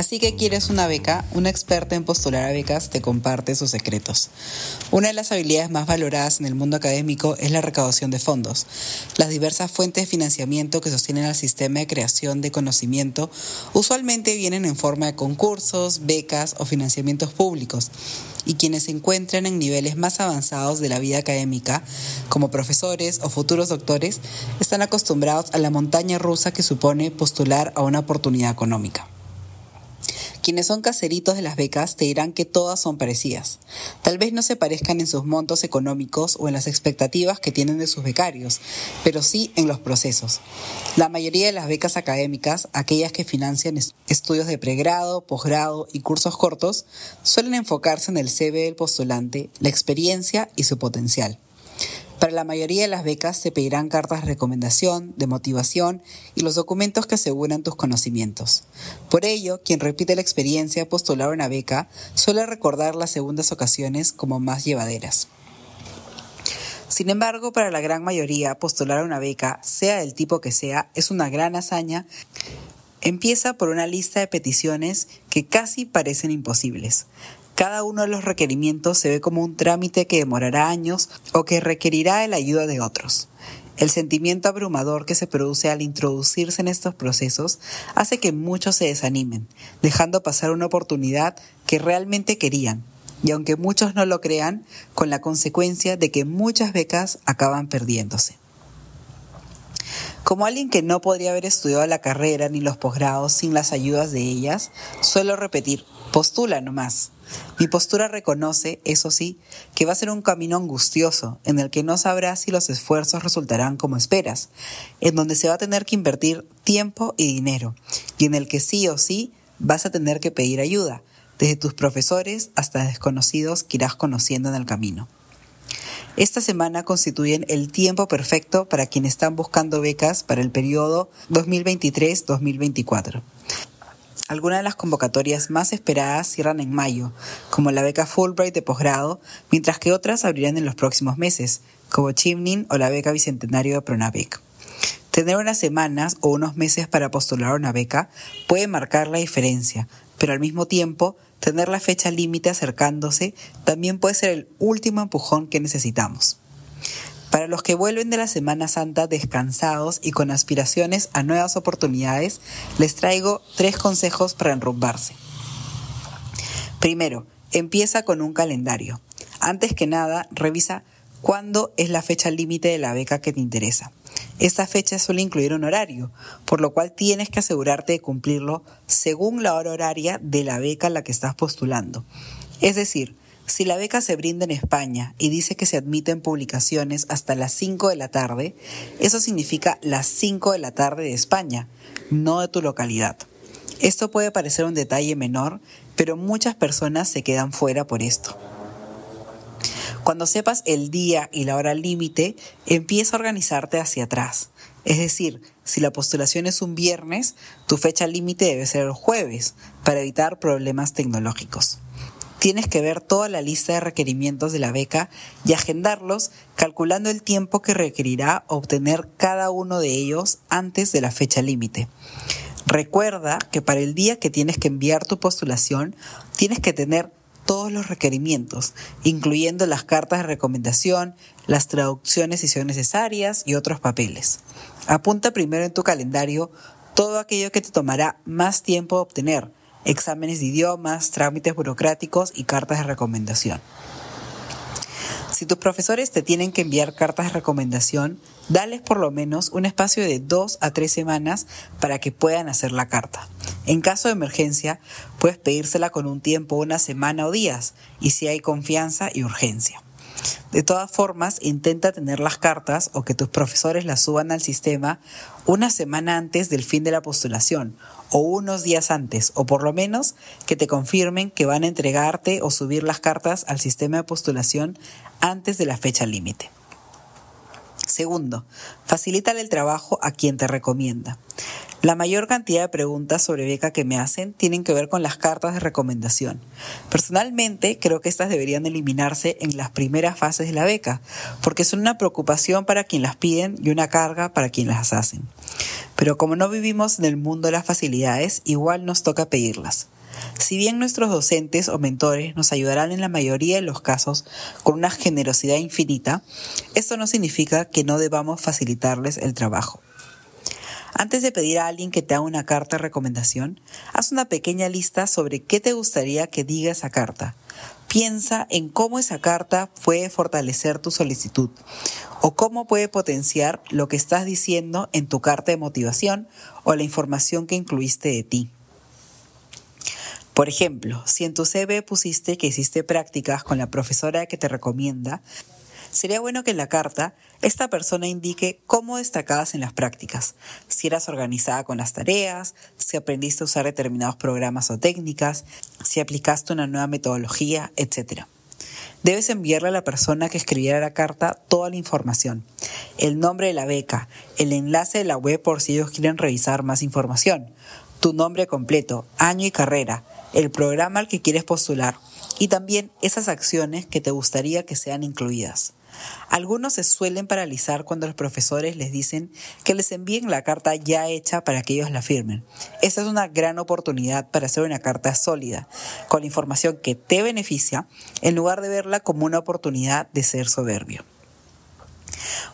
Así que quieres una beca, una experta en postular a becas te comparte sus secretos. Una de las habilidades más valoradas en el mundo académico es la recaudación de fondos. Las diversas fuentes de financiamiento que sostienen al sistema de creación de conocimiento usualmente vienen en forma de concursos, becas o financiamientos públicos. Y quienes se encuentran en niveles más avanzados de la vida académica, como profesores o futuros doctores, están acostumbrados a la montaña rusa que supone postular a una oportunidad económica. Quienes son caseritos de las becas te dirán que todas son parecidas. Tal vez no se parezcan en sus montos económicos o en las expectativas que tienen de sus becarios, pero sí en los procesos. La mayoría de las becas académicas, aquellas que financian estudios de pregrado, posgrado y cursos cortos, suelen enfocarse en el CV del postulante, la experiencia y su potencial. Para la mayoría de las becas se pedirán cartas de recomendación, de motivación y los documentos que aseguran tus conocimientos. Por ello, quien repite la experiencia postular una beca suele recordar las segundas ocasiones como más llevaderas. Sin embargo, para la gran mayoría, postular una beca, sea del tipo que sea, es una gran hazaña. Empieza por una lista de peticiones que casi parecen imposibles. Cada uno de los requerimientos se ve como un trámite que demorará años o que requerirá la ayuda de otros. El sentimiento abrumador que se produce al introducirse en estos procesos hace que muchos se desanimen, dejando pasar una oportunidad que realmente querían, y aunque muchos no lo crean, con la consecuencia de que muchas becas acaban perdiéndose. Como alguien que no podría haber estudiado la carrera ni los posgrados sin las ayudas de ellas, suelo repetir, postula nomás. Mi postura reconoce, eso sí, que va a ser un camino angustioso, en el que no sabrás si los esfuerzos resultarán como esperas, en donde se va a tener que invertir tiempo y dinero, y en el que sí o sí vas a tener que pedir ayuda, desde tus profesores hasta desconocidos que irás conociendo en el camino. Esta semana constituyen el tiempo perfecto para quienes están buscando becas para el periodo 2023-2024. Algunas de las convocatorias más esperadas cierran en mayo, como la beca Fulbright de posgrado, mientras que otras abrirán en los próximos meses, como Chimnin o la beca Bicentenario de Pronavec. Tener unas semanas o unos meses para postular una beca puede marcar la diferencia, pero al mismo tiempo, tener la fecha límite acercándose también puede ser el último empujón que necesitamos. Para los que vuelven de la Semana Santa descansados y con aspiraciones a nuevas oportunidades, les traigo tres consejos para enrumbarse. Primero, empieza con un calendario. Antes que nada, revisa cuándo es la fecha límite de la beca que te interesa. Esta fecha suele incluir un horario, por lo cual tienes que asegurarte de cumplirlo según la hora horaria de la beca a la que estás postulando. Es decir, si la beca se brinda en España y dice que se admiten publicaciones hasta las 5 de la tarde, eso significa las 5 de la tarde de España, no de tu localidad. Esto puede parecer un detalle menor, pero muchas personas se quedan fuera por esto. Cuando sepas el día y la hora límite, empieza a organizarte hacia atrás. Es decir, si la postulación es un viernes, tu fecha límite debe ser el jueves, para evitar problemas tecnológicos tienes que ver toda la lista de requerimientos de la beca y agendarlos calculando el tiempo que requerirá obtener cada uno de ellos antes de la fecha límite. Recuerda que para el día que tienes que enviar tu postulación, tienes que tener todos los requerimientos, incluyendo las cartas de recomendación, las traducciones si son necesarias y otros papeles. Apunta primero en tu calendario todo aquello que te tomará más tiempo obtener, exámenes de idiomas, trámites burocráticos y cartas de recomendación. Si tus profesores te tienen que enviar cartas de recomendación, dales por lo menos un espacio de dos a tres semanas para que puedan hacer la carta. En caso de emergencia, puedes pedírsela con un tiempo, una semana o días, y si hay confianza y urgencia. De todas formas, intenta tener las cartas o que tus profesores las suban al sistema una semana antes del fin de la postulación o unos días antes, o por lo menos que te confirmen que van a entregarte o subir las cartas al sistema de postulación antes de la fecha límite. Segundo, facilítale el trabajo a quien te recomienda. La mayor cantidad de preguntas sobre beca que me hacen tienen que ver con las cartas de recomendación. Personalmente, creo que estas deberían eliminarse en las primeras fases de la beca, porque son una preocupación para quien las piden y una carga para quien las hacen. Pero como no vivimos en el mundo de las facilidades, igual nos toca pedirlas. Si bien nuestros docentes o mentores nos ayudarán en la mayoría de los casos con una generosidad infinita, esto no significa que no debamos facilitarles el trabajo. Antes de pedir a alguien que te haga una carta de recomendación, haz una pequeña lista sobre qué te gustaría que diga esa carta. Piensa en cómo esa carta puede fortalecer tu solicitud o cómo puede potenciar lo que estás diciendo en tu carta de motivación o la información que incluiste de ti. Por ejemplo, si en tu CV pusiste que hiciste prácticas con la profesora que te recomienda, sería bueno que en la carta esta persona indique cómo destacabas en las prácticas, si eras organizada con las tareas, si aprendiste a usar determinados programas o técnicas, si aplicaste una nueva metodología, etc. Debes enviarle a la persona que escribiera la carta toda la información, el nombre de la beca, el enlace de la web por si ellos quieren revisar más información, tu nombre completo, año y carrera, el programa al que quieres postular y también esas acciones que te gustaría que sean incluidas. Algunos se suelen paralizar cuando los profesores les dicen que les envíen la carta ya hecha para que ellos la firmen. Esta es una gran oportunidad para hacer una carta sólida, con la información que te beneficia, en lugar de verla como una oportunidad de ser soberbio.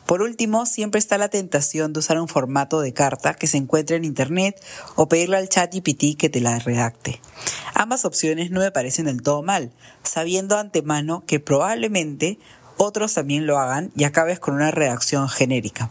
Por último, siempre está la tentación de usar un formato de carta que se encuentre en Internet o pedirle al chat GPT que te la redacte. Ambas opciones no me parecen del todo mal, sabiendo antemano que probablemente otros también lo hagan y acabes con una redacción genérica.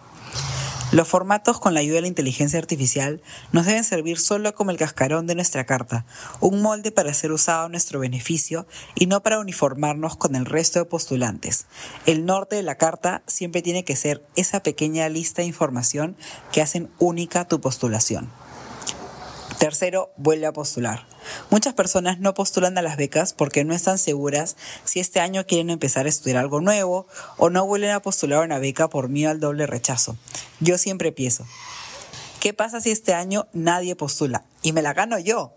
Los formatos con la ayuda de la inteligencia artificial nos deben servir solo como el cascarón de nuestra carta, un molde para ser usado a nuestro beneficio y no para uniformarnos con el resto de postulantes. El norte de la carta siempre tiene que ser esa pequeña lista de información que hacen única tu postulación. Tercero, vuelve a postular. Muchas personas no postulan a las becas porque no están seguras si este año quieren empezar a estudiar algo nuevo o no vuelven a postular una beca por miedo al doble rechazo. Yo siempre pienso, ¿qué pasa si este año nadie postula y me la gano yo?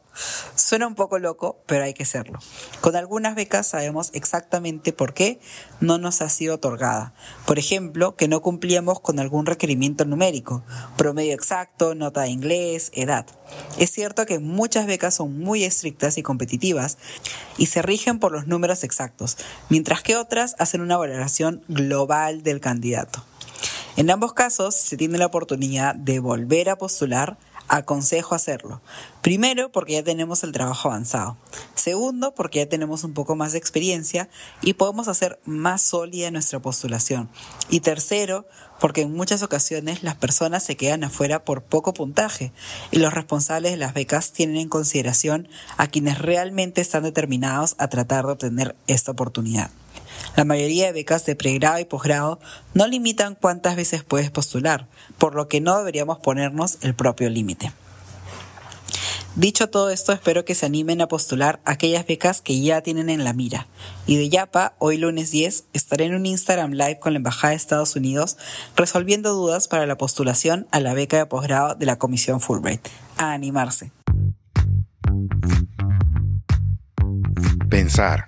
Suena un poco loco, pero hay que hacerlo. Con algunas becas sabemos exactamente por qué no nos ha sido otorgada. Por ejemplo, que no cumplíamos con algún requerimiento numérico, promedio exacto, nota de inglés, edad. Es cierto que muchas becas son muy estrictas y competitivas y se rigen por los números exactos, mientras que otras hacen una valoración global del candidato. En ambos casos, se tiene la oportunidad de volver a postular aconsejo hacerlo. Primero, porque ya tenemos el trabajo avanzado. Segundo, porque ya tenemos un poco más de experiencia y podemos hacer más sólida nuestra postulación. Y tercero, porque en muchas ocasiones las personas se quedan afuera por poco puntaje y los responsables de las becas tienen en consideración a quienes realmente están determinados a tratar de obtener esta oportunidad. La mayoría de becas de pregrado y posgrado no limitan cuántas veces puedes postular, por lo que no deberíamos ponernos el propio límite. Dicho todo esto, espero que se animen a postular aquellas becas que ya tienen en la mira. Y de Yapa, hoy lunes 10, estaré en un Instagram Live con la Embajada de Estados Unidos resolviendo dudas para la postulación a la beca de posgrado de la Comisión Fulbright. A animarse. Pensar